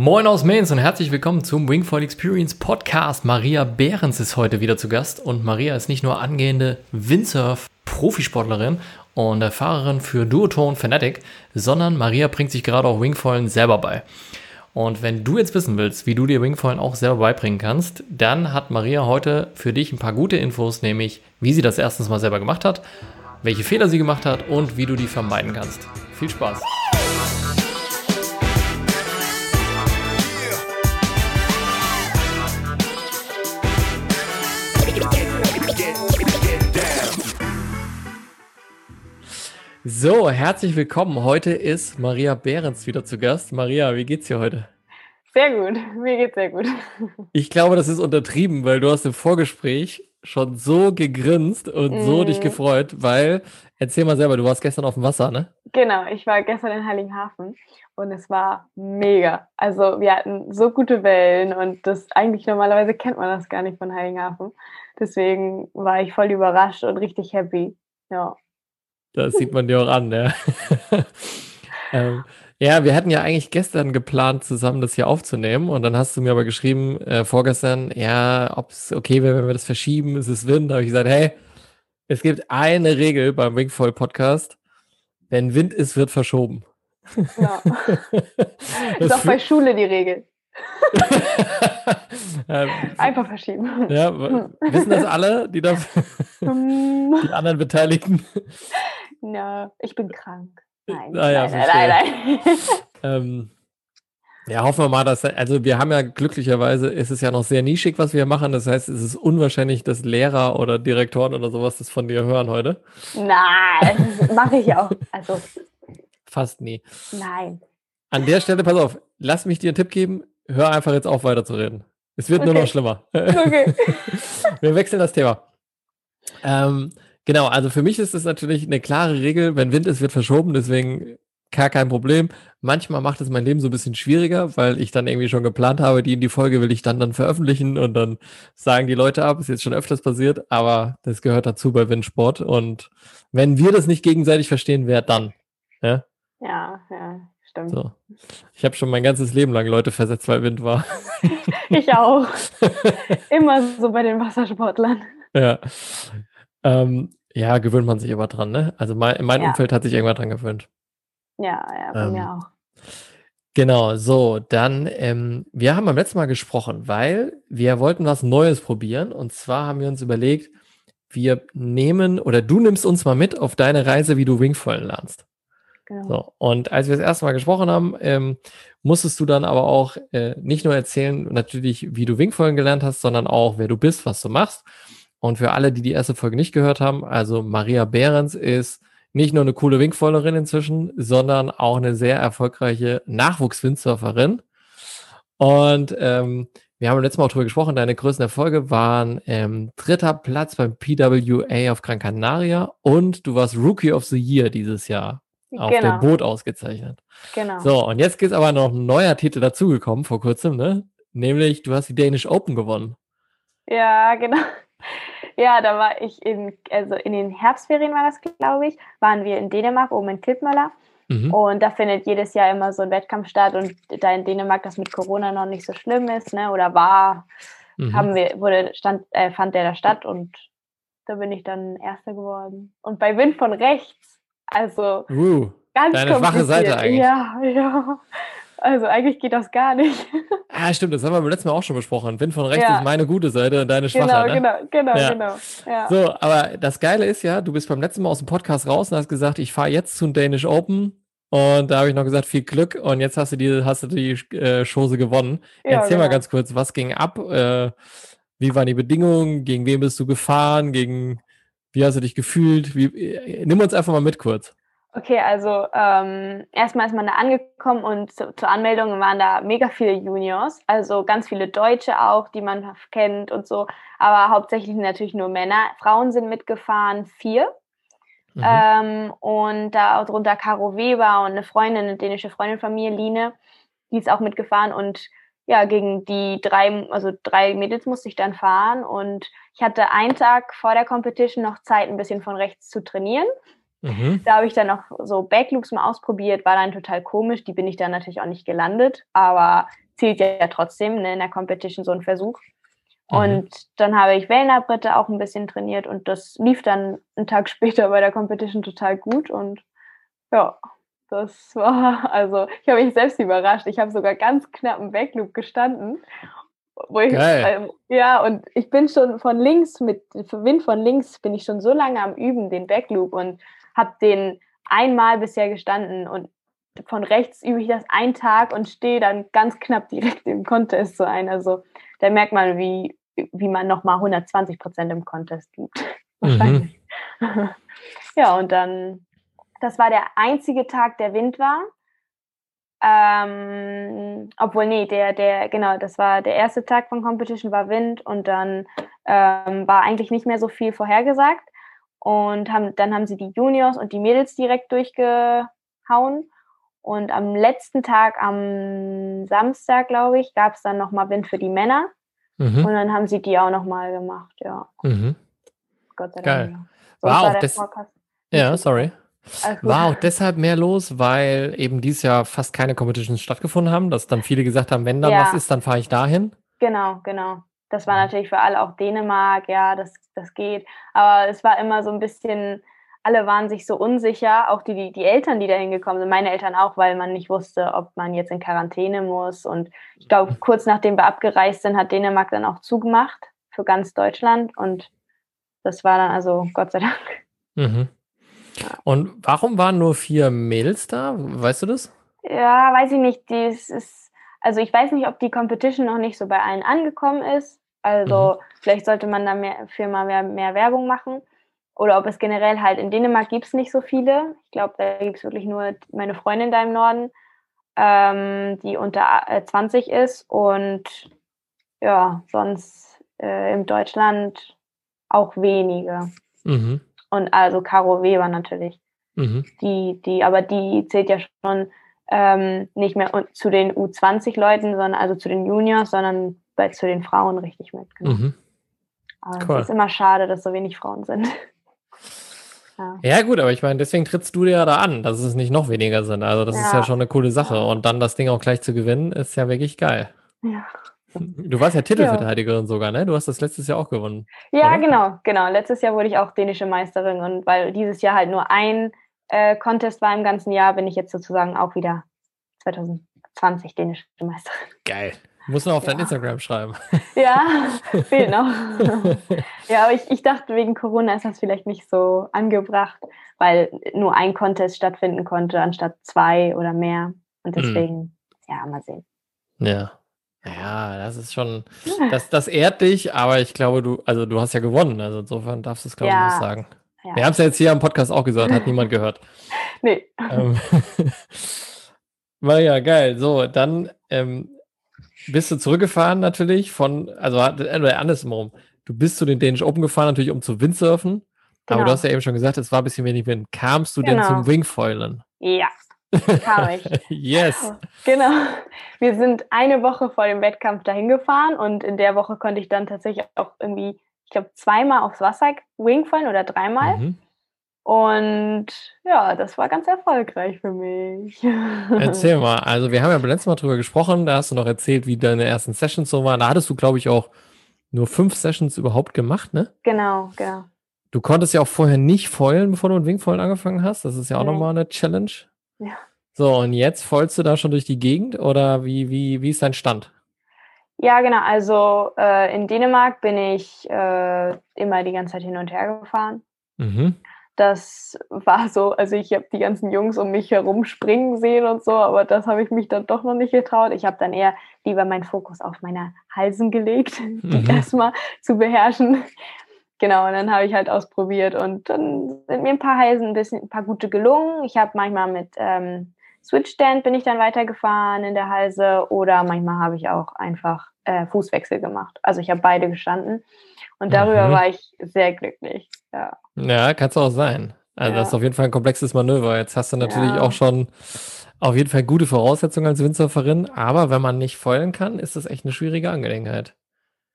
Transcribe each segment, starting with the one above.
Moin aus Mainz und herzlich willkommen zum Wingfoil Experience Podcast. Maria Behrens ist heute wieder zu Gast und Maria ist nicht nur angehende Windsurf-Profisportlerin und Fahrerin für Duotone Fanatic, sondern Maria bringt sich gerade auch Wingfoilen selber bei. Und wenn du jetzt wissen willst, wie du dir Wingfoilen auch selber beibringen kannst, dann hat Maria heute für dich ein paar gute Infos, nämlich wie sie das erstens mal selber gemacht hat, welche Fehler sie gemacht hat und wie du die vermeiden kannst. Viel Spaß! So, herzlich willkommen. Heute ist Maria Behrens wieder zu Gast. Maria, wie geht's dir heute? Sehr gut, mir geht's sehr gut. Ich glaube, das ist untertrieben, weil du hast im Vorgespräch schon so gegrinst und mm. so dich mhm. gefreut, weil, erzähl mal selber, du warst gestern auf dem Wasser, ne? Genau, ich war gestern in Heiligenhafen und es war mega. Also wir hatten so gute Wellen und das eigentlich normalerweise kennt man das gar nicht von Heiligenhafen. Deswegen war ich voll überrascht und richtig happy. Ja. Das sieht man dir auch an, ja. ähm, ja, wir hatten ja eigentlich gestern geplant, zusammen das hier aufzunehmen. Und dann hast du mir aber geschrieben, äh, vorgestern, ja, ob es okay wäre, wenn wir das verschieben, ist es Wind. Da habe ich gesagt, hey, es gibt eine Regel beim Wingfoil Podcast. Wenn Wind ist, wird verschoben. Ja. ist auch bei Schule die Regel. Einfach verschieben. Ja, wissen das alle, die, da, die anderen Beteiligten? Ja, ich bin krank. Nein, ah, ja, nein, nein, nein, nein. ähm, ja, hoffen wir mal, dass, also wir haben ja glücklicherweise, ist es ja noch sehr nischig, was wir machen. Das heißt, es ist unwahrscheinlich, dass Lehrer oder Direktoren oder sowas das von dir hören heute. Nein, mache ich auch. Also. Fast nie. Nein. An der Stelle, pass auf, lass mich dir einen Tipp geben hör einfach jetzt auf, weiterzureden. Es wird okay. nur noch schlimmer. Okay. Wir wechseln das Thema. Ähm, genau, also für mich ist es natürlich eine klare Regel, wenn Wind ist, wird verschoben, deswegen gar kein Problem. Manchmal macht es mein Leben so ein bisschen schwieriger, weil ich dann irgendwie schon geplant habe, die in die Folge will ich dann dann veröffentlichen und dann sagen die Leute ab, ist jetzt schon öfters passiert, aber das gehört dazu bei Windsport und wenn wir das nicht gegenseitig verstehen, wer dann? Ja, ja. ja stimmt. So. Ich habe schon mein ganzes Leben lang Leute versetzt, weil Wind war. ich auch. Immer so bei den Wassersportlern. Ja. Ähm, ja, gewöhnt man sich aber dran, ne? Also mein, mein ja. Umfeld hat sich irgendwann dran gewöhnt. Ja, ja, bei ähm, mir auch. Genau, so, dann, ähm, wir haben beim letzten Mal gesprochen, weil wir wollten was Neues probieren. Und zwar haben wir uns überlegt, wir nehmen oder du nimmst uns mal mit auf deine Reise, wie du Wingfoilen lernst. Genau. So, und als wir das erste Mal gesprochen haben, ähm, musstest du dann aber auch äh, nicht nur erzählen, natürlich, wie du Wingfolgen gelernt hast, sondern auch, wer du bist, was du machst. Und für alle, die die erste Folge nicht gehört haben, also Maria Behrens ist nicht nur eine coole Wingfollerin inzwischen, sondern auch eine sehr erfolgreiche Nachwuchswindsurferin. Und ähm, wir haben letztes Mal auch drüber gesprochen, deine größten Erfolge waren ähm, dritter Platz beim PWA auf Gran Canaria und du warst Rookie of the Year dieses Jahr auf genau. dem Boot ausgezeichnet. Genau. So, und jetzt ist aber noch ein neuer Titel dazugekommen vor kurzem, ne? Nämlich, du hast die Danish Open gewonnen. Ja, genau. Ja, da war ich in, also in den Herbstferien war das, glaube ich, waren wir in Dänemark, oben in Klippmöller. Mhm. Und da findet jedes Jahr immer so ein Wettkampf statt. Und da in Dänemark das mit Corona noch nicht so schlimm ist, ne, oder war, mhm. haben wir, wurde, stand, äh, fand der da statt und da bin ich dann Erster geworden. Und bei Wind von rechts also uh, ganz deine schwache Seite eigentlich. Ja, ja. Also eigentlich geht das gar nicht. Ah, stimmt, das haben wir beim letzten Mal auch schon besprochen. Wind von rechts ja. ist meine gute Seite und deine schwache. Genau, ne? genau, genau, ja. genau. Ja. So, aber das Geile ist ja, du bist beim letzten Mal aus dem Podcast raus und hast gesagt, ich fahre jetzt zum Danish Open. Und da habe ich noch gesagt, viel Glück. Und jetzt hast du die, hast du die äh, Chose gewonnen. Erzähl genau. mal ganz kurz, was ging ab? Äh, wie waren die Bedingungen? Gegen wen bist du gefahren? Gegen wie hast du dich gefühlt? Wie, äh, nimm uns einfach mal mit kurz. Okay, also ähm, erstmal ist man da angekommen und zu, zur Anmeldung waren da mega viele Juniors, also ganz viele Deutsche auch, die man kennt und so, aber hauptsächlich natürlich nur Männer. Frauen sind mitgefahren, vier. Mhm. Ähm, und da drunter Caro Weber und eine Freundin, eine dänische Freundin von mir, Line, die ist auch mitgefahren und ja, gegen die drei, also drei Mädels musste ich dann fahren und ich hatte einen Tag vor der Competition noch Zeit, ein bisschen von rechts zu trainieren. Mhm. Da habe ich dann noch so Backloops mal ausprobiert, war dann total komisch. Die bin ich dann natürlich auch nicht gelandet, aber zählt ja trotzdem ne, in der Competition so ein Versuch. Mhm. Und dann habe ich Wellenabritte auch ein bisschen trainiert und das lief dann einen Tag später bei der Competition total gut und ja, das war, also ich habe mich selbst überrascht. Ich habe sogar ganz knapp im Backloop gestanden. Wo ich, äh, ja, und ich bin schon von links, mit Wind von links, bin ich schon so lange am Üben, den Backloop und habe den einmal bisher gestanden und von rechts übe ich das einen Tag und stehe dann ganz knapp direkt im Contest so ein. Also da merkt man, wie, wie man nochmal 120 Prozent im Contest gibt. Mhm. ja, und dann das war der einzige Tag, der Wind war. Ähm, obwohl, nee, der, der, genau, das war der erste Tag von Competition war Wind und dann ähm, war eigentlich nicht mehr so viel vorhergesagt. Und haben, dann haben sie die Juniors und die Mädels direkt durchgehauen. Und am letzten Tag, am Samstag, glaube ich, gab es dann nochmal Wind für die Männer. Mhm. Und dann haben sie die auch nochmal gemacht, ja. Mhm. Gott sei Dank. Geil. Wow, war das, ja, sorry. War auch deshalb mehr los, weil eben dieses Jahr fast keine Competitions stattgefunden haben, dass dann viele gesagt haben, wenn da ja. was ist, dann fahre ich dahin. Genau, genau. Das war natürlich für alle auch Dänemark, ja, das, das geht. Aber es war immer so ein bisschen, alle waren sich so unsicher, auch die, die, die Eltern, die da hingekommen sind, meine Eltern auch, weil man nicht wusste, ob man jetzt in Quarantäne muss. Und ich glaube, kurz nachdem wir abgereist sind, hat Dänemark dann auch zugemacht für ganz Deutschland. Und das war dann also Gott sei Dank. Mhm. Und warum waren nur vier Mädels da? Weißt du das? Ja, weiß ich nicht. Dies ist, also ich weiß nicht, ob die Competition noch nicht so bei allen angekommen ist. Also mhm. vielleicht sollte man da mehr, für mal mehr, mehr Werbung machen. Oder ob es generell halt in Dänemark gibt es nicht so viele. Ich glaube, da gibt es wirklich nur meine Freundin da im Norden, ähm, die unter 20 äh, ist. Und ja, sonst äh, in Deutschland auch wenige. Mhm. Und also Caro Weber natürlich. Mhm. Die, die, aber die zählt ja schon ähm, nicht mehr zu den U20-Leuten, sondern also zu den Juniors, sondern bei, zu den Frauen richtig mit. Genau. Mhm. Aber cool. es ist immer schade, dass so wenig Frauen sind. ja. ja. gut, aber ich meine, deswegen trittst du dir ja da an, dass es nicht noch weniger sind. Also das ja. ist ja schon eine coole Sache. Und dann das Ding auch gleich zu gewinnen, ist ja wirklich geil. Ja. Du warst ja Titelverteidigerin ja. sogar, ne? Du hast das letztes Jahr auch gewonnen. Ja, oder? genau, genau. Letztes Jahr wurde ich auch dänische Meisterin und weil dieses Jahr halt nur ein äh, Contest war im ganzen Jahr, bin ich jetzt sozusagen auch wieder 2020 dänische Meisterin. Geil. Muss noch auf ja. dein Instagram schreiben. Ja, fehlt noch. ja, aber ich, ich dachte, wegen Corona ist das vielleicht nicht so angebracht, weil nur ein Contest stattfinden konnte, anstatt zwei oder mehr. Und hm. deswegen, hm. ja, mal sehen. Ja. Ja, das ist schon, das, das ehrt dich, aber ich glaube, du, also du hast ja gewonnen, also insofern darfst du es, glaube ich, nicht sagen. Ja. Wir haben es ja jetzt hier am Podcast auch gesagt, hat niemand gehört. Nee. Ähm, war ja geil. So, dann ähm, bist du zurückgefahren natürlich von, also äh, andersrum. Du bist zu den Danish Open gefahren, natürlich um zu Windsurfen. Genau. Aber du hast ja eben schon gesagt, es war ein bisschen wenig Wind. Kamst du genau. denn zum Wingfoilen? Ja, kam ich. yes. Genau. Wir sind eine Woche vor dem Wettkampf dahin gefahren und in der Woche konnte ich dann tatsächlich auch irgendwie, ich glaube, zweimal aufs Wasser wingfallen oder dreimal. Mhm. Und ja, das war ganz erfolgreich für mich. Erzähl mal, also wir haben ja beim letzten Mal drüber gesprochen, da hast du noch erzählt, wie deine ersten Sessions so waren. Da hattest du, glaube ich, auch nur fünf Sessions überhaupt gemacht, ne? Genau, genau. Du konntest ja auch vorher nicht foilen, bevor du mit Wingfoilen angefangen hast. Das ist ja auch nochmal eine Challenge. Ja. So, und jetzt folgst du da schon durch die Gegend oder wie, wie, wie ist dein Stand? Ja, genau. Also äh, in Dänemark bin ich äh, immer die ganze Zeit hin und her gefahren. Mhm. Das war so, also ich habe die ganzen Jungs um mich herum springen sehen und so, aber das habe ich mich dann doch noch nicht getraut. Ich habe dann eher lieber meinen Fokus auf meine Halsen gelegt, die mhm. erstmal zu beherrschen. Genau, und dann habe ich halt ausprobiert und dann sind mir ein paar Halsen ein bisschen, ein paar gute gelungen. Ich habe manchmal mit ähm, Switchstand bin ich dann weitergefahren in der Halse oder manchmal habe ich auch einfach äh, Fußwechsel gemacht. Also ich habe beide gestanden und darüber mhm. war ich sehr glücklich. Ja. ja, kann es auch sein. Also ja. das ist auf jeden Fall ein komplexes Manöver. Jetzt hast du natürlich ja. auch schon auf jeden Fall gute Voraussetzungen als Windsurferin, aber wenn man nicht feuern kann, ist das echt eine schwierige Angelegenheit.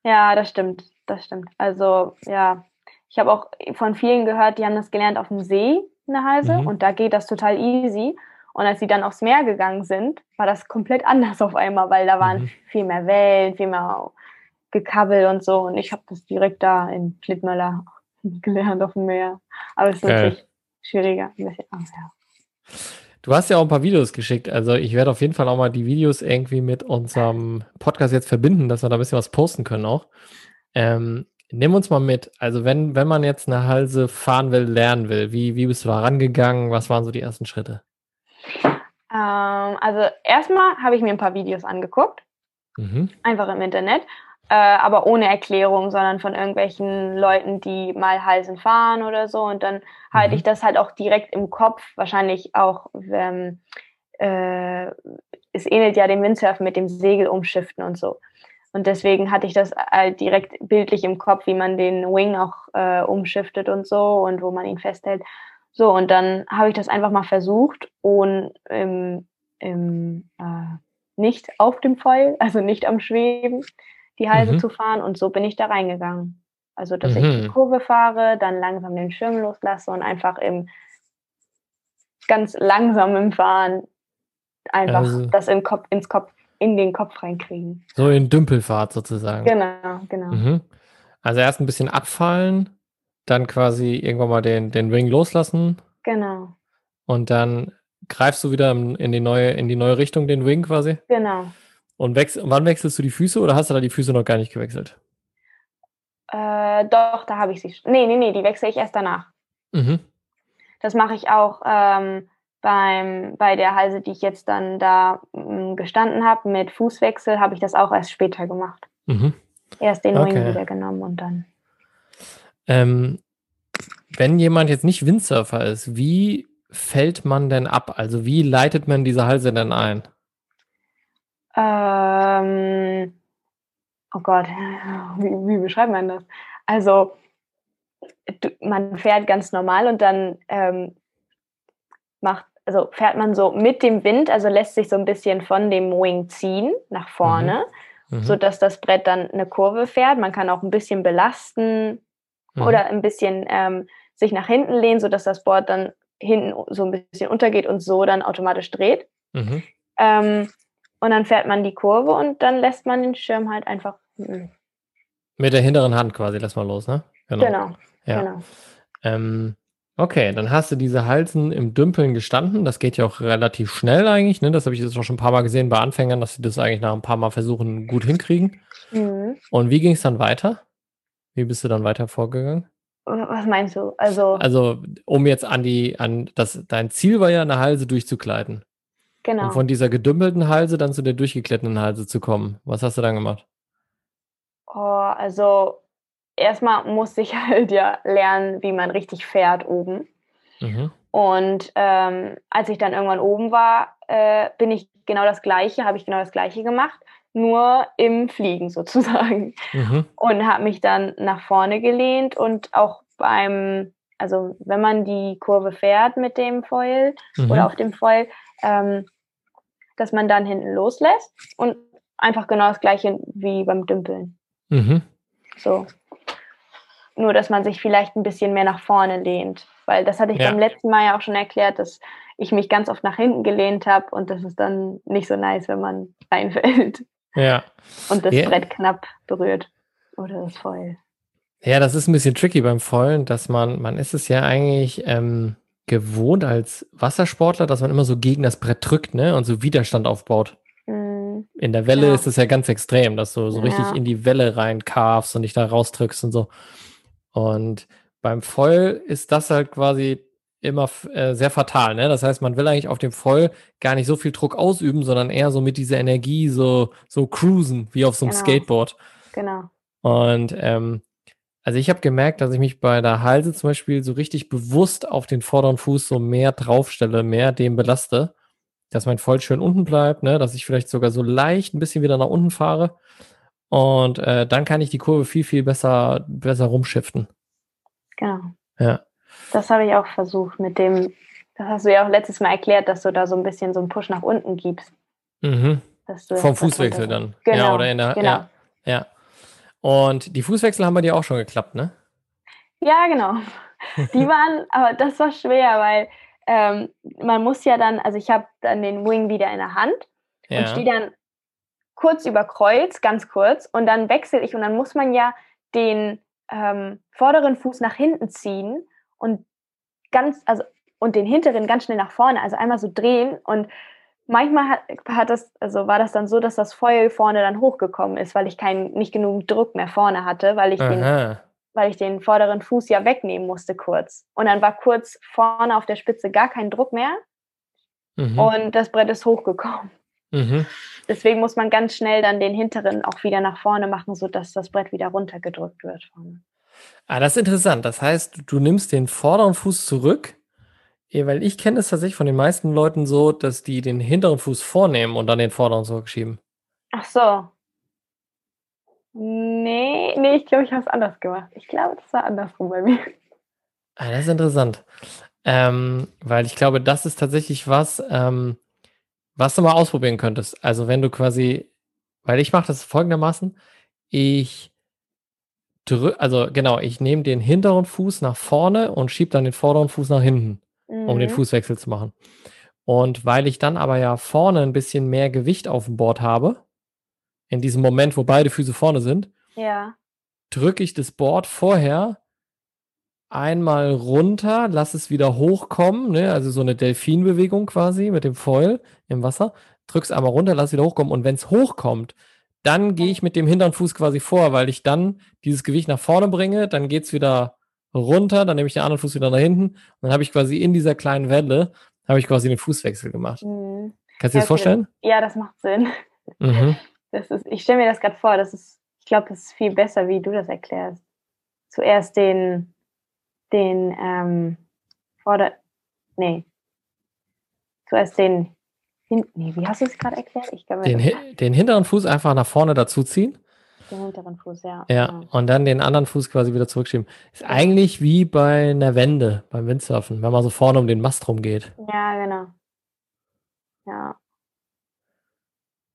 Ja, das stimmt, das stimmt. Also ja, ich habe auch von vielen gehört, die haben das gelernt auf dem See in der Halse mhm. und da geht das total easy. Und als sie dann aufs Meer gegangen sind, war das komplett anders auf einmal, weil da waren mhm. viel mehr Wellen, viel mehr Gekabbel und so. Und ich habe das direkt da in Klittmöller gelernt auf dem Meer. Aber es ist natürlich schwieriger. Oh, ja. Du hast ja auch ein paar Videos geschickt. Also ich werde auf jeden Fall auch mal die Videos irgendwie mit unserem Podcast jetzt verbinden, dass wir da ein bisschen was posten können auch. Ähm, nimm uns mal mit. Also wenn, wenn man jetzt eine Halse fahren will, lernen will, wie, wie bist du da rangegangen? Was waren so die ersten Schritte? Ähm, also erstmal habe ich mir ein paar Videos angeguckt. Mhm. Einfach im Internet. Äh, aber ohne Erklärung, sondern von irgendwelchen Leuten, die mal Halsen fahren oder so. Und dann halte mhm. ich das halt auch direkt im Kopf, wahrscheinlich auch, ähm, äh, es ähnelt ja dem Windsurfen mit dem Segel umschiften und so. Und deswegen hatte ich das halt direkt bildlich im Kopf, wie man den Wing auch äh, umschiftet und so und wo man ihn festhält. So, und dann habe ich das einfach mal versucht und im, im, äh, nicht auf dem Foil, also nicht am Schweben, die Halse mhm. zu fahren. Und so bin ich da reingegangen. Also, dass mhm. ich die Kurve fahre, dann langsam den Schirm loslasse und einfach im ganz langsamen Fahren einfach also, das in Kopf, ins Kopf, in den Kopf reinkriegen. So in Dümpelfahrt sozusagen. Genau, genau. Mhm. Also erst ein bisschen abfallen, dann quasi irgendwann mal den, den Ring loslassen. Genau. Und dann greifst du wieder in die neue, in die neue Richtung den Wing quasi? Genau. Und wechsel, wann wechselst du die Füße oder hast du da die Füße noch gar nicht gewechselt? Äh, doch, da habe ich sie. Nee, nee, nee, die wechsle ich erst danach. Mhm. Das mache ich auch ähm, beim, bei der Halse, die ich jetzt dann da m, mm, gestanden habe, mit Fußwechsel, habe ich das auch erst später gemacht. Mhm. Erst den okay. Wing wieder genommen und dann. Ähm, wenn jemand jetzt nicht Windsurfer ist, wie fällt man denn ab? Also wie leitet man diese Halse denn ein? Ähm, oh Gott, wie, wie beschreibt man das? Also man fährt ganz normal und dann ähm, macht, also fährt man so mit dem Wind, also lässt sich so ein bisschen von dem Wing ziehen nach vorne, mhm. Mhm. sodass das Brett dann eine Kurve fährt. Man kann auch ein bisschen belasten mhm. oder ein bisschen ähm, sich nach hinten lehnen, sodass das Board dann hinten so ein bisschen untergeht und so dann automatisch dreht. Mhm. Ähm, und dann fährt man die Kurve und dann lässt man den Schirm halt einfach. Mh. Mit der hinteren Hand quasi lässt man los, ne? Genau. genau. Ja. genau. Ähm, okay, dann hast du diese Halsen im Dümpeln gestanden. Das geht ja auch relativ schnell eigentlich. Ne? Das habe ich jetzt auch schon ein paar Mal gesehen bei Anfängern, dass sie das eigentlich nach ein paar Mal versuchen, gut hinkriegen. Mhm. Und wie ging es dann weiter? Wie bist du dann weiter vorgegangen? Was meinst du? Also, also um jetzt an die, an das, dein Ziel war ja, eine Halse durchzukleiden. Genau. Um von dieser gedümpelten Halse dann zu der durchgekletteten Halse zu kommen. Was hast du dann gemacht? Oh, also erstmal musste ich halt ja lernen, wie man richtig fährt oben. Mhm. Und ähm, als ich dann irgendwann oben war, äh, bin ich genau das Gleiche, habe ich genau das Gleiche gemacht, nur im Fliegen sozusagen. Mhm. Und habe mich dann nach vorne gelehnt und auch beim, also wenn man die Kurve fährt mit dem Foil mhm. oder auf dem Foil, ähm, dass man dann hinten loslässt und einfach genau das gleiche wie beim Dümpeln. Mhm. So. Nur, dass man sich vielleicht ein bisschen mehr nach vorne lehnt. Weil das hatte ich ja. beim letzten Mal ja auch schon erklärt, dass ich mich ganz oft nach hinten gelehnt habe und das ist dann nicht so nice, wenn man reinfällt. Ja. Und das ja. Brett knapp berührt oder das Foil. Ja, das ist ein bisschen tricky beim Foilen, dass man, man ist es ja eigentlich, ähm, gewohnt als Wassersportler, dass man immer so gegen das Brett drückt, ne? Und so Widerstand aufbaut. Mhm. In der Welle ja. ist es ja ganz extrem, dass du so richtig in die Welle reinkarfst und dich da rausdrückst und so. Und beim Foil ist das halt quasi immer äh, sehr fatal, ne? Das heißt, man will eigentlich auf dem Foil gar nicht so viel Druck ausüben, sondern eher so mit dieser Energie so, so cruisen, wie auf so einem genau. Skateboard. Genau. Und ähm, also ich habe gemerkt, dass ich mich bei der Halse zum Beispiel so richtig bewusst auf den vorderen Fuß so mehr draufstelle, mehr dem belaste, dass mein Voll schön unten bleibt, ne? dass ich vielleicht sogar so leicht ein bisschen wieder nach unten fahre. Und äh, dann kann ich die Kurve viel, viel besser, besser rumschiften. Genau. Ja. Das habe ich auch versucht mit dem, das hast du ja auch letztes Mal erklärt, dass du da so ein bisschen so einen Push nach unten gibst. Mhm. Vom Fußwechsel dann. Genau. Ja, oder in der, genau. ja, ja. Und die Fußwechsel haben bei dir auch schon geklappt, ne? Ja, genau. Die waren, aber das war schwer, weil ähm, man muss ja dann, also ich habe dann den Wing wieder in der Hand ja. und stehe dann kurz über Kreuz, ganz kurz, und dann wechsle ich und dann muss man ja den ähm, vorderen Fuß nach hinten ziehen und ganz, also und den hinteren ganz schnell nach vorne, also einmal so drehen und manchmal hat, hat das, also war das dann so, dass das Foil vorne dann hochgekommen ist, weil ich keinen, nicht genug Druck mehr vorne hatte, weil ich den, weil ich den vorderen Fuß ja wegnehmen musste kurz. Und dann war kurz vorne auf der Spitze gar kein Druck mehr mhm. und das Brett ist hochgekommen. Mhm. Deswegen muss man ganz schnell dann den hinteren auch wieder nach vorne machen, sodass das Brett wieder runtergedrückt wird. Ah, das ist interessant. Das heißt, du nimmst den vorderen Fuß zurück, weil ich kenne es tatsächlich von den meisten Leuten so, dass die den hinteren Fuß vornehmen und dann den vorderen zurückschieben. Ach so. Nee, nee, ich glaube, ich habe es anders gemacht. Ich glaube, das war andersrum bei mir. Ah, das ist interessant. Ähm, weil ich glaube, das ist tatsächlich was, ähm, was du mal ausprobieren könntest. Also wenn du quasi, weil ich mache das folgendermaßen, ich drücke, also genau, ich nehme den hinteren Fuß nach vorne und schiebe dann den vorderen Fuß nach hinten, mhm. um den mhm. Fußwechsel zu machen. Und weil ich dann aber ja vorne ein bisschen mehr Gewicht auf dem Board habe, in diesem Moment, wo beide Füße vorne sind, ja. drücke ich das Board vorher einmal runter, lass es wieder hochkommen, ne? also so eine Delfinbewegung quasi mit dem Foil im Wasser. Drück's einmal runter, lass es wieder hochkommen und wenn es hochkommt, dann gehe ich mit dem hinteren Fuß quasi vor, weil ich dann dieses Gewicht nach vorne bringe, dann geht es wieder runter, dann nehme ich den anderen Fuß wieder nach hinten und dann habe ich quasi in dieser kleinen Welle, habe ich quasi den Fußwechsel gemacht. Mhm. Kannst du dir das vorstellen? Ja, das macht Sinn. Mhm. Das ist, ich stelle mir das gerade vor, das ist, ich glaube, das ist viel besser, wie du das erklärst. Zuerst den den ähm, Vorder... Nee. Zuerst den... Hin nee, wie hast du es gerade erklärt? Ich glaube, den, den hinteren Fuß einfach nach vorne dazuziehen. Den hinteren Fuß, ja. Ja, genau. und dann den anderen Fuß quasi wieder zurückschieben. Ist eigentlich wie bei einer Wende, beim Windsurfen, wenn man so vorne um den Mast rumgeht. Ja, genau. Ja.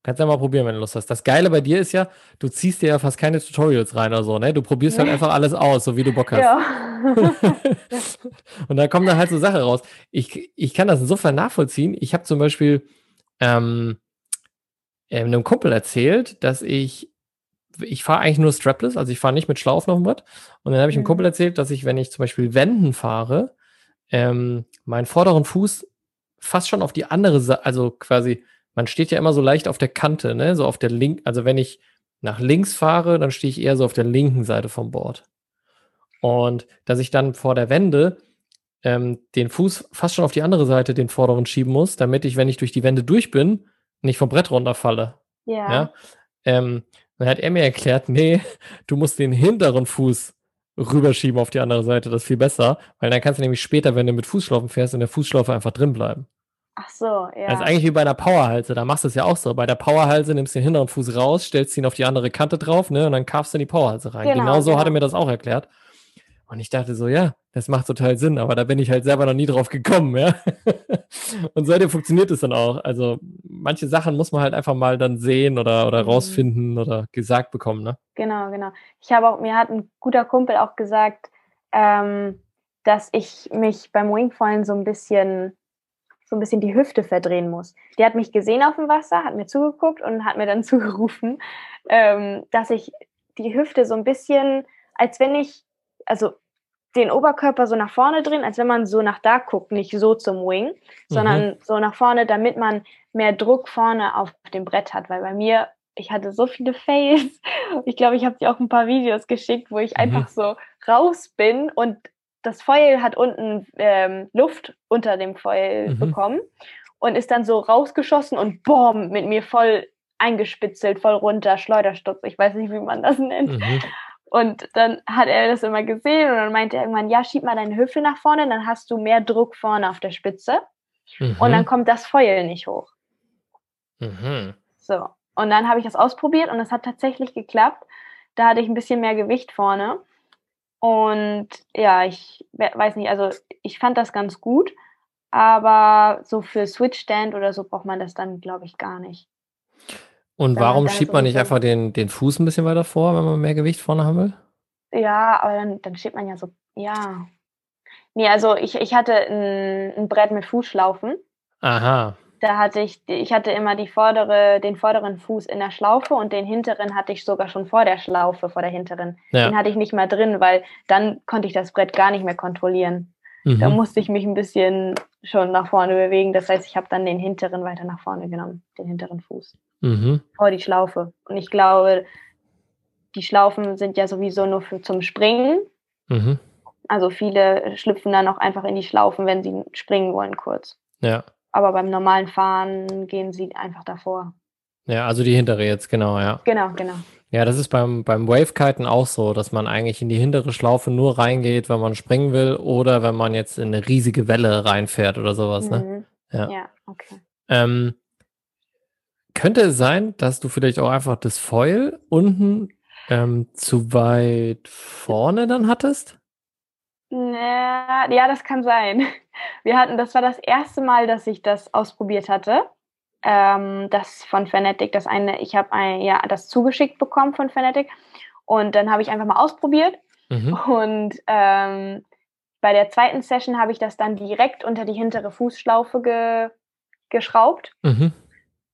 Kannst ja mal probieren, wenn du Lust hast. Das Geile bei dir ist ja, du ziehst dir ja fast keine Tutorials rein oder so, ne? Du probierst halt einfach alles aus, so wie du Bock hast. Ja. und da kommt dann halt so Sache raus. Ich, ich kann das insofern nachvollziehen. Ich habe zum Beispiel ähm, einem Kumpel erzählt, dass ich, ich fahre eigentlich nur strapless, also ich fahre nicht mit Schlaufen auf dem Brett. Und dann habe ich einem mhm. Kumpel erzählt, dass ich, wenn ich zum Beispiel Wänden fahre, ähm, meinen vorderen Fuß fast schon auf die andere Seite, also quasi man steht ja immer so leicht auf der Kante, ne? So auf der linken, also wenn ich nach links fahre, dann stehe ich eher so auf der linken Seite vom Board. Und dass ich dann vor der Wende ähm, den Fuß fast schon auf die andere Seite, den vorderen, schieben muss, damit ich, wenn ich durch die Wände durch bin, nicht vom Brett runterfalle. Ja. ja? Ähm, dann hat er mir erklärt, nee, du musst den hinteren Fuß rüberschieben auf die andere Seite, das ist viel besser, weil dann kannst du nämlich später, wenn du mit Fußschlaufen fährst, in der Fußschlaufe einfach drin bleiben. Ach so, ja. Das ist eigentlich wie bei einer Powerhalse. Da machst du es ja auch so. Bei der Powerhalse nimmst du den hinteren Fuß raus, stellst ihn auf die andere Kante drauf, ne? Und dann kaufst du in die Powerhalse rein. Genau, genau so genau. hat er mir das auch erklärt. Und ich dachte so, ja, das macht total Sinn, aber da bin ich halt selber noch nie drauf gekommen, ja. und seitdem funktioniert es dann auch. Also manche Sachen muss man halt einfach mal dann sehen oder, oder mhm. rausfinden oder gesagt bekommen, ne? Genau, genau. Ich habe auch, mir hat ein guter Kumpel auch gesagt, ähm, dass ich mich beim Wingfallen so ein bisschen so ein bisschen die Hüfte verdrehen muss. Die hat mich gesehen auf dem Wasser, hat mir zugeguckt und hat mir dann zugerufen, ähm, dass ich die Hüfte so ein bisschen, als wenn ich, also den Oberkörper so nach vorne drehen, als wenn man so nach da guckt, nicht so zum Wing, sondern mhm. so nach vorne, damit man mehr Druck vorne auf dem Brett hat, weil bei mir ich hatte so viele Fails. Ich glaube, ich habe dir auch ein paar Videos geschickt, wo ich mhm. einfach so raus bin und das Foil hat unten ähm, Luft unter dem Foil mhm. bekommen und ist dann so rausgeschossen und boom, mit mir voll eingespitzelt, voll runter, Schleudersturz, ich weiß nicht, wie man das nennt. Mhm. Und dann hat er das immer gesehen und dann meinte er irgendwann, ja, schieb mal deine Hüfte nach vorne, dann hast du mehr Druck vorne auf der Spitze mhm. und dann kommt das Foil nicht hoch. Mhm. So, und dann habe ich das ausprobiert und es hat tatsächlich geklappt. Da hatte ich ein bisschen mehr Gewicht vorne und ja, ich weiß nicht, also ich fand das ganz gut, aber so für Switch-Stand oder so braucht man das dann, glaube ich, gar nicht. Und dann warum schiebt man nicht einfach den, den Fuß ein bisschen weiter vor, wenn man mehr Gewicht vorne haben will? Ja, aber dann, dann schiebt man ja so, ja. Nee, also ich, ich hatte ein, ein Brett mit Fußschlaufen. Aha. Da hatte ich, ich hatte immer die vordere, den vorderen Fuß in der Schlaufe und den hinteren hatte ich sogar schon vor der Schlaufe, vor der hinteren. Ja. Den hatte ich nicht mehr drin, weil dann konnte ich das Brett gar nicht mehr kontrollieren. Da Mhm. musste ich mich ein bisschen schon nach vorne bewegen. Das heißt, ich habe dann den hinteren weiter nach vorne genommen, den hinteren Fuß Mhm. vor die Schlaufe. Und ich glaube, die Schlaufen sind ja sowieso nur für zum Springen. Mhm. Also viele schlüpfen dann auch einfach in die Schlaufen, wenn sie springen wollen kurz. Ja. Aber beim normalen Fahren gehen sie einfach davor. Ja, also die hintere jetzt, genau, ja. Genau, genau. Ja, das ist beim, beim Wavekiten auch so, dass man eigentlich in die hintere Schlaufe nur reingeht, wenn man springen will oder wenn man jetzt in eine riesige Welle reinfährt oder sowas, ne? Mhm. Ja. Ja, okay. Ähm, könnte es sein, dass du vielleicht auch einfach das Foil unten ähm, zu weit vorne dann hattest? Ja, ja, das kann sein. Wir hatten, das war das erste Mal, dass ich das ausprobiert hatte. Ähm, das von Fanatic, das eine, ich habe ein, ja, das zugeschickt bekommen von Fanatic und dann habe ich einfach mal ausprobiert Mhm. und ähm, bei der zweiten Session habe ich das dann direkt unter die hintere Fußschlaufe ge geschraubt Mhm.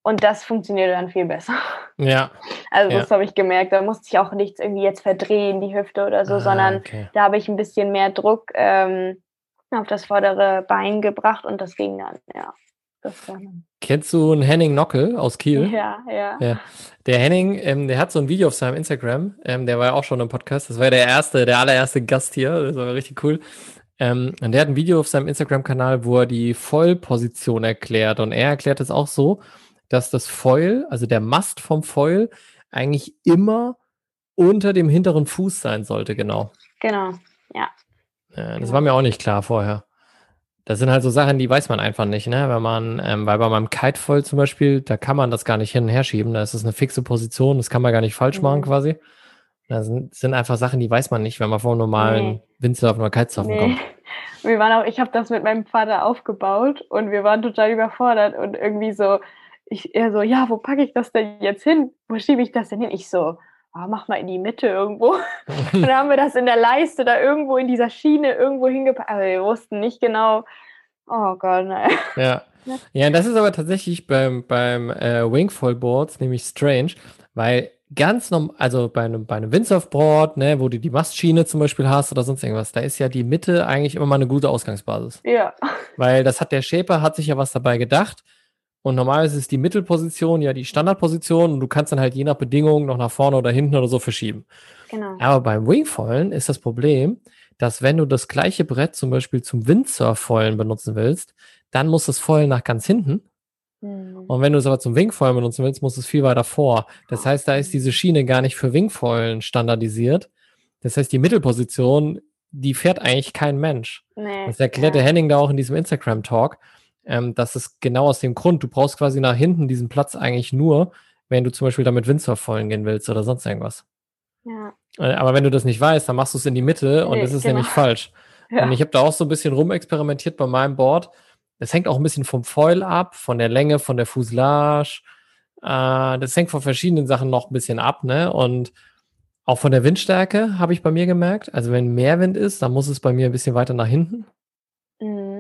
Und das funktionierte dann viel besser. Ja. Also Ja. das habe ich gemerkt. Da musste ich auch nichts irgendwie jetzt verdrehen, die Hüfte oder so, Ah, sondern okay. da habe ich ein bisschen mehr Druck ähm, auf das vordere Bein gebracht und das ging dann, ja. Kennst du einen Henning Nockel aus Kiel? Ja, ja. Ja. Der Henning, ähm, der hat so ein Video auf seinem Instagram, ähm, der war ja auch schon im Podcast, das war ja der erste, der allererste Gast hier, das war richtig cool. Ähm, und der hat ein Video auf seinem Instagram-Kanal, wo er die Foil-Position erklärt. Und er erklärt es auch so, dass das Foil, also der Mast vom Foil, eigentlich immer unter dem hinteren Fuß sein sollte, genau. Genau. Ja, das Genau. war mir auch nicht klar vorher. Das sind halt so Sachen, die weiß man einfach nicht, ne? Wenn man, ähm, weil bei meinem Kitefoil zum Beispiel, da kann man das gar nicht hin und her schieben. Da ist es eine fixe Position, das kann man gar nicht falsch machen Mhm. quasi. Das sind, sind einfach Sachen, die weiß man nicht, wenn man vom normalen Nee. Windsurfen oder Kitesurfen Nee. kommt. Wir waren auch, ich habe das mit meinem Vater aufgebaut und wir waren total überfordert und irgendwie so, ich, er so, ja, wo packe ich das denn jetzt hin? Wo schiebe ich das denn hin? Ich so, ah, mach mal in die Mitte irgendwo. Und dann haben wir das in der Leiste da irgendwo in dieser Schiene irgendwo hingepackt. Aber wir wussten nicht genau. Oh Gott, nein. Ja. Ja. Das ist aber tatsächlich beim, beim äh, Wingfoil Boards nämlich strange, weil ganz normal, also bei einem, bei einem Windsurfboard, ne, wo du die Mastschiene zum Beispiel hast oder sonst irgendwas, da ist ja die Mitte eigentlich immer mal eine gute Ausgangsbasis. Ja. Weil das hat der Shaper, hat sich ja was dabei gedacht. Und normalerweise ist die Mittelposition ja die Standardposition und du kannst dann halt je nach Bedingung noch nach vorne oder hinten oder so verschieben. Genau. Aber beim Wingfoilen ist das Problem, dass wenn du das gleiche Brett zum Beispiel zum Windsurf-Foilen benutzen willst, dann muss das Foilen nach ganz hinten. Hm. Und wenn du es aber zum Wingfoilen benutzen willst, muss es viel weiter vor. Das heißt, da ist diese Schiene gar nicht für Wingfoilen standardisiert. Das heißt, die Mittelposition, die fährt eigentlich kein Mensch. Nee. Das erklärte ja. Henning da auch in diesem Instagram-Talk. Ähm, das ist genau aus dem Grund. Du brauchst quasi nach hinten diesen Platz eigentlich nur, wenn du zum Beispiel damit Windsurf-Foilen gehen willst oder sonst irgendwas. Ja. Äh, Aber wenn du das nicht weißt, dann machst du es in die Mitte und Nee, das ist genau. nämlich falsch. Ja. Und ich habe da auch so ein bisschen rumexperimentiert bei meinem Board. Das hängt auch ein bisschen vom Foil ab, von der Länge, von der Fuselage. Äh, das hängt von verschiedenen Sachen noch ein bisschen ab, ne? Und auch von der Windstärke habe ich bei mir gemerkt. Also wenn mehr Wind ist, dann muss es bei mir ein bisschen weiter nach hinten, Mhm.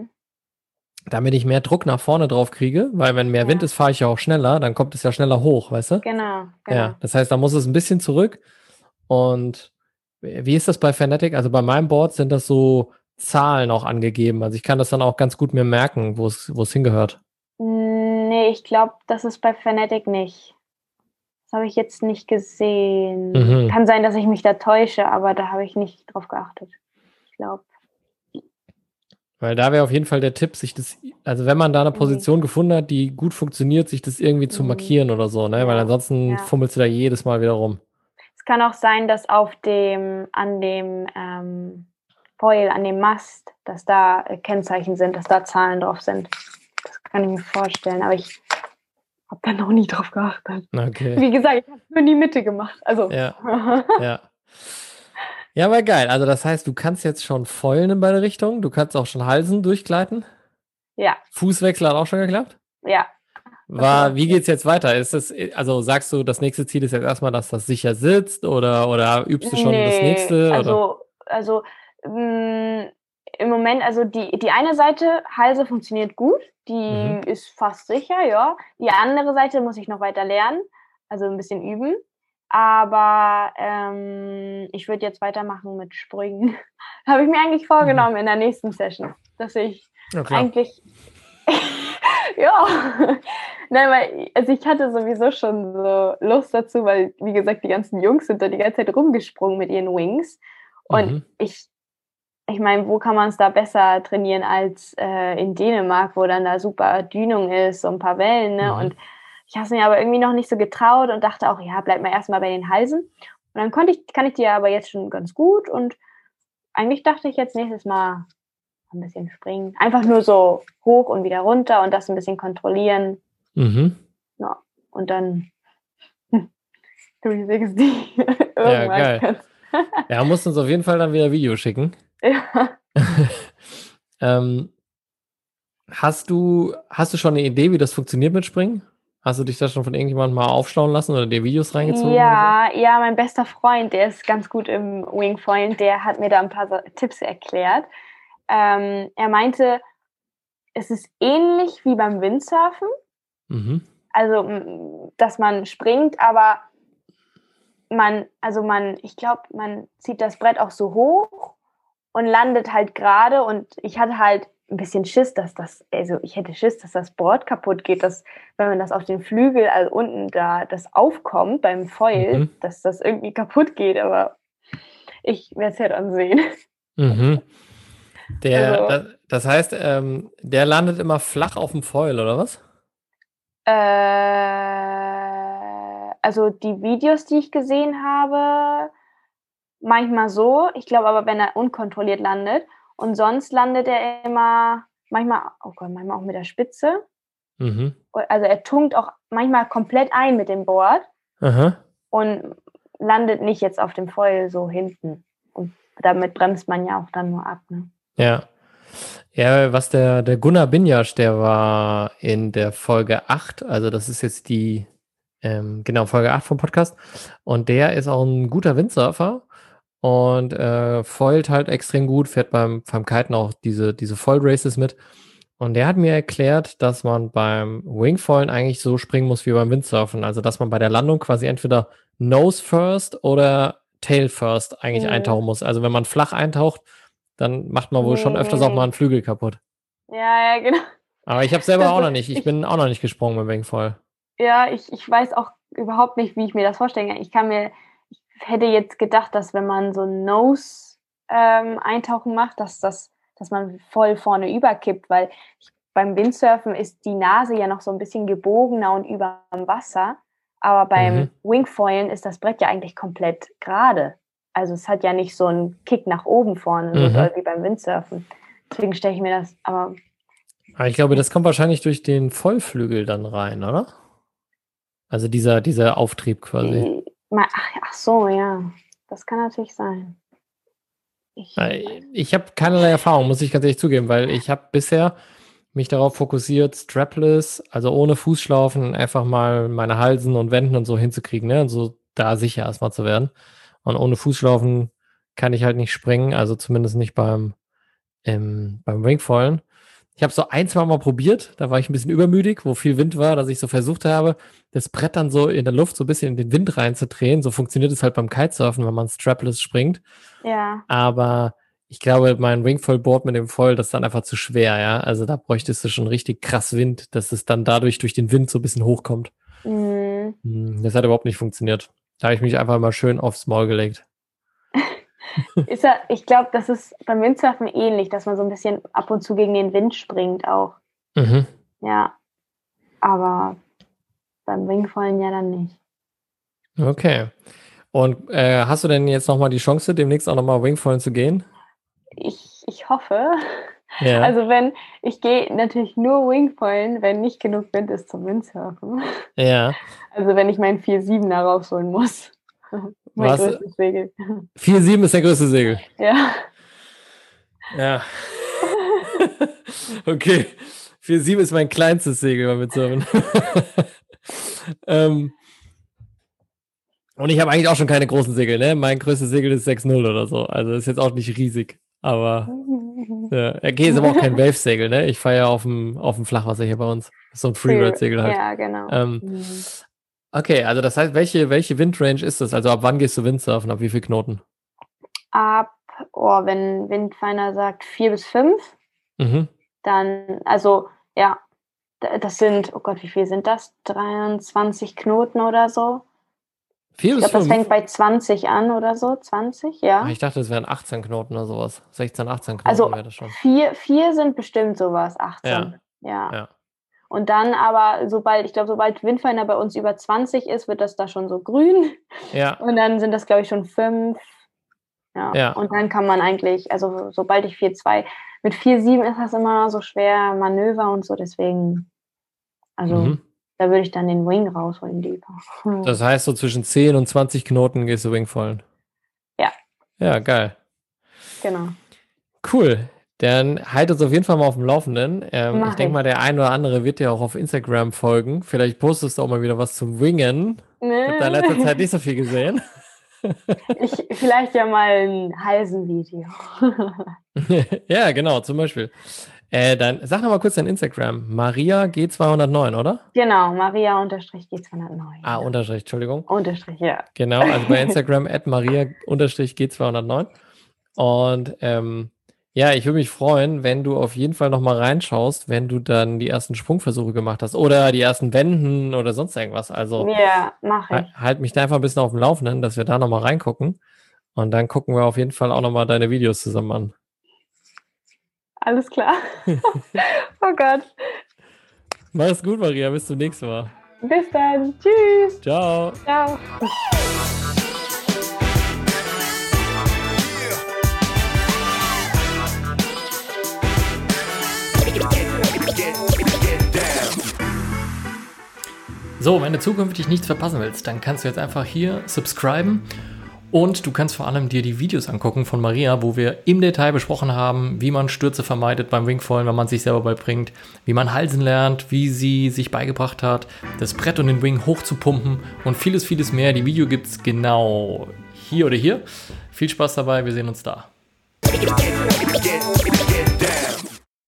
Damit ich mehr Druck nach vorne drauf kriege, weil wenn mehr Ja. Wind ist, fahre ich ja auch schneller, dann kommt es ja schneller hoch, weißt du? Genau, genau. Ja, das heißt, da muss es ein bisschen zurück. Und wie ist das bei Fanatic? Also bei meinem Board sind das so Zahlen auch angegeben. Also ich kann das dann auch ganz gut mir merken, wo es wo es hingehört. Nee, ich glaube, das ist bei Fanatic nicht. Das habe ich jetzt nicht gesehen. Mhm. Kann sein, dass ich mich da täusche, aber da habe ich nicht drauf geachtet. Ich glaube. Weil da wäre auf jeden Fall der Tipp, sich das, also wenn man da eine Mhm. Position gefunden hat, die gut funktioniert, sich das irgendwie zu Mhm. markieren oder so, ne? Weil ansonsten ja. fummelst du da jedes Mal wieder rum. Es kann auch sein, dass auf dem, an dem ähm, Foil, an dem Mast, dass da äh, Kennzeichen sind, dass da Zahlen drauf sind. Das kann ich mir vorstellen, aber ich habe da noch nie drauf geachtet. Okay. Wie gesagt, ich habe nur in die Mitte gemacht. Also. Ja. Ja. Ja, aber geil. Also das heißt, du kannst jetzt schon Foilen in beide Richtungen. Du kannst auch schon Halsen durchgleiten. ja, Fußwechsel hat auch schon geklappt. ja. War, wie geht's jetzt weiter? Ist das, also sagst du, das nächste Ziel ist jetzt erstmal, dass das sicher sitzt oder, oder übst du schon das Nee, nächste? oder? Also, also mh, im Moment, also die, die eine Seite, Halse funktioniert gut, die mhm. ist fast sicher, ja. Die andere Seite muss ich noch weiter lernen, also ein bisschen üben. Aber ähm, ich würde jetzt weitermachen mit Sprüngen. Habe ich mir eigentlich vorgenommen mhm. in der nächsten Session, dass ich ja, eigentlich ja. Nein, weil also ich hatte sowieso schon so Lust dazu, weil, wie gesagt, die ganzen Jungs sind da die ganze Zeit rumgesprungen mit ihren Wings. Und mhm. ich, ich meine, wo kann man es da besser trainieren als äh, in Dänemark, wo dann da super Dünung ist, so ein paar Wellen, ne? Mhm. Und ich habe es mir aber irgendwie noch nicht so getraut und dachte auch, ja, bleib mal erstmal bei den Halsen. Und dann konnte ich, kann ich die aber jetzt schon ganz gut und eigentlich dachte ich jetzt nächstes Mal ein bisschen springen. Einfach nur so hoch und wieder runter und das ein bisschen kontrollieren. Mhm. Ja, und dann 360 irgendwas. Ja, geil. ja, musst uns auf jeden Fall dann wieder Video schicken. Ja. ähm, hast du, hast du schon eine Idee, wie das funktioniert mit Springen? Hast du dich da schon von irgendjemandem mal aufschauen lassen oder dir Videos reingezogen? Ja, so? ja, mein bester Freund, der ist ganz gut im Wingfoilen, der hat mir da ein paar Tipps erklärt. Ähm, er meinte, es ist ähnlich wie beim Windsurfen. Mhm. Also, dass man springt, aber man, also man, ich glaube, man zieht das Brett auch so hoch und landet halt gerade und ich hatte halt ein bisschen Schiss, dass das, also ich hätte Schiss, dass das Board kaputt geht, dass wenn man das auf den Flügel, also unten da das aufkommt beim Foil, mhm. dass das irgendwie kaputt geht, aber ich werde es ja dann sehen. Mhm. Der, also, das, das, heißt, ähm, der landet immer flach auf dem Foil, oder was? Äh, also die Videos, die ich gesehen habe, manchmal so. Ich glaube aber, wenn er unkontrolliert landet. Und sonst landet er immer, manchmal, oh Gott, manchmal auch mit der Spitze. Mhm. Also er tunkt auch manchmal komplett ein mit dem Board Aha. und landet nicht jetzt auf dem Foil so hinten. Und damit bremst man ja auch dann nur ab. Ne? Ja. Ja, was der, der Gunnar Binjasch, der war in der Folge 8, also das ist jetzt die, ähm, genau, Folge 8 vom Podcast. Und der ist auch ein guter Windsurfer und äh, foilt halt extrem gut, fährt beim, beim Kiten auch diese, diese Foil-Races mit. Und der hat mir erklärt, dass man beim Wingfoilen eigentlich so springen muss wie beim Windsurfen. Also, dass man bei der Landung quasi entweder Nose first oder Tail first eigentlich mhm. eintauchen muss. Also, wenn man flach eintaucht, dann macht man wohl nee, schon öfters auch mal einen Flügel kaputt. Ja, ja, genau. Aber ich habe selber auch noch nicht. Ich, ich, bin auch noch nicht gesprungen mit Wingfoil. Ja, ich, ich weiß auch überhaupt nicht, wie ich mir das vorstellen kann. Ich kann mir, hätte jetzt gedacht, dass wenn man so ein Nose-Eintauchen ähm, macht, dass das, dass man voll vorne überkippt, weil ich, beim Windsurfen ist die Nase ja noch so ein bisschen gebogener und über dem Wasser. Aber beim mhm. Wingfoilen ist das Brett ja eigentlich komplett gerade. Also es hat ja nicht so einen Kick nach oben vorne, mhm. so wie beim Windsurfen. Deswegen stelle ich mir das, aber. Aber ich glaube, das kommt wahrscheinlich durch den Vollflügel dann rein, oder? Also dieser, dieser Auftrieb quasi. Ach, ach so, ja. Das kann natürlich sein. Ich, ich habe keinerlei Erfahrung, muss ich ganz ehrlich zugeben, weil ich habe bisher mich darauf fokussiert, strapless, also ohne Fußschlaufen, einfach mal meine Halsen und Wänden und so hinzukriegen, ne? Und so da sicher erstmal zu werden. Und ohne Fußschlaufen kann ich halt nicht springen, also zumindest nicht beim, ähm, beim Wingfallen. Ich habe so ein, zwei Mal probiert, da war ich ein bisschen übermüdig, wo viel Wind war, dass ich so versucht habe, das Brett dann so in der Luft so ein bisschen in den Wind reinzudrehen. So funktioniert es halt beim Kitesurfen, wenn man strapless springt. Ja. Aber ich glaube, mein Wingfoil-Board mit dem Foil, das ist dann einfach zu schwer, ja. Also da bräuchtest du schon richtig krass Wind, dass es dann dadurch durch den Wind so ein bisschen hochkommt. Mhm. Hm, das hat überhaupt nicht funktioniert. Da habe ich mich einfach mal schön aufs Maul gelegt. Ist ja, ich glaube, das ist beim Windsurfen ähnlich, dass man so ein bisschen ab und zu gegen den Wind springt auch. Mhm. Ja. Aber beim Wingfallen ja dann nicht. Okay. Und äh, hast du denn jetzt nochmal die Chance, demnächst auch nochmal Wingfallen zu gehen? Ich, ich hoffe. Ja. Also wenn, ich gehe natürlich nur Wingfoilen, wenn nicht genug Wind ist zum Windsurfen. Ja. Also wenn ich meinen 4-7er rausholen muss. mein Was? größtes Segel. 4-7 ist der größte Segel? Ja. Ja. okay. 4-7 ist mein kleinstes Segel beim Windsurfen. ähm, und ich habe eigentlich auch schon keine großen Segel, ne? Mein größtes Segel ist 6-0 oder so. Also ist jetzt auch nicht riesig. Aber Ja, okay, ist aber auch kein Wave-Segel, ne? Ich fahre ja auf dem, auf dem Flachwasser hier bei uns. So ein Freeride-Segel halt. Ja, genau. Ähm, Mhm. Okay, also das heißt, welche, welche Windrange ist das? Also ab wann gehst du Windsurfen? Ab wie viel Knoten? Ab, oh, wenn Windfinder sagt vier bis fünf, Mhm. dann, also ja, das sind, oh Gott, wie viel sind das? 23 Knoten oder so? Vier Ich glaube, das fängt bei 20 an oder so. 20, ja. Ah, ich dachte, es wären 18 Knoten oder sowas. 16, 18 Knoten Also wäre das schon. vier, vier sind bestimmt sowas, 18. Ja. Ja. Und dann aber, sobald, ich glaube, sobald Windfinder bei uns über 20 ist, wird das da schon so grün. Ja, Und dann sind das, glaube ich, schon fünf. Ja. Ja. Und dann kann man eigentlich, also sobald ich 4-2, mit 4-7 ist das immer so schwer Manöver und so, deswegen, also mhm. da würde ich dann den Wing rausholen lieber. Das heißt, so zwischen 10 und 20 Knoten gehst du Wingfallen. Ja. Ja, geil. genau. Cool. Dann halt uns auf jeden Fall mal auf dem Laufenden. Ähm, ich denke mal, der ein oder andere wird dir auch auf Instagram folgen. Vielleicht postest du auch mal wieder was zum Wingen. Ich habe da in letzter Zeit nicht so viel gesehen. ich, vielleicht ja mal ein Halsen-Video. ja, genau, zum Beispiel. Äh, dann sag noch mal kurz dein Instagram. Maria G209, oder? genau, Maria unterstrich G209. Ah, Unterstrich, Entschuldigung. Unterstrich, ja. Genau, also bei Instagram at Maria G209. Und ähm, ja, ich würde mich freuen, wenn du auf jeden Fall noch mal reinschaust, wenn du dann die ersten Sprungversuche gemacht hast oder die ersten Wenden oder sonst irgendwas. Also Ja, halt, ich. halt mich da einfach ein bisschen auf dem Laufenden, dass wir da noch mal reingucken. Und dann gucken wir auf jeden Fall auch noch mal deine Videos zusammen an. Alles klar. oh Gott. Mach's gut, Maria. Bis zum nächsten Mal. Bis dann. Tschüss. Ciao. Ciao. So, wenn du zukünftig nichts verpassen willst, dann kannst du jetzt einfach hier subscriben und du kannst vor allem dir die Videos angucken von Maria, wo wir im Detail besprochen haben, wie man Stürze vermeidet beim Wingfallen, wenn man sich selber beibringt, wie man Halsen lernt, wie sie sich beigebracht hat, das Brett und den Wing hochzupumpen und vieles, vieles mehr. Die Video gibt's genau hier oder hier. Viel Spaß dabei, wir sehen uns da.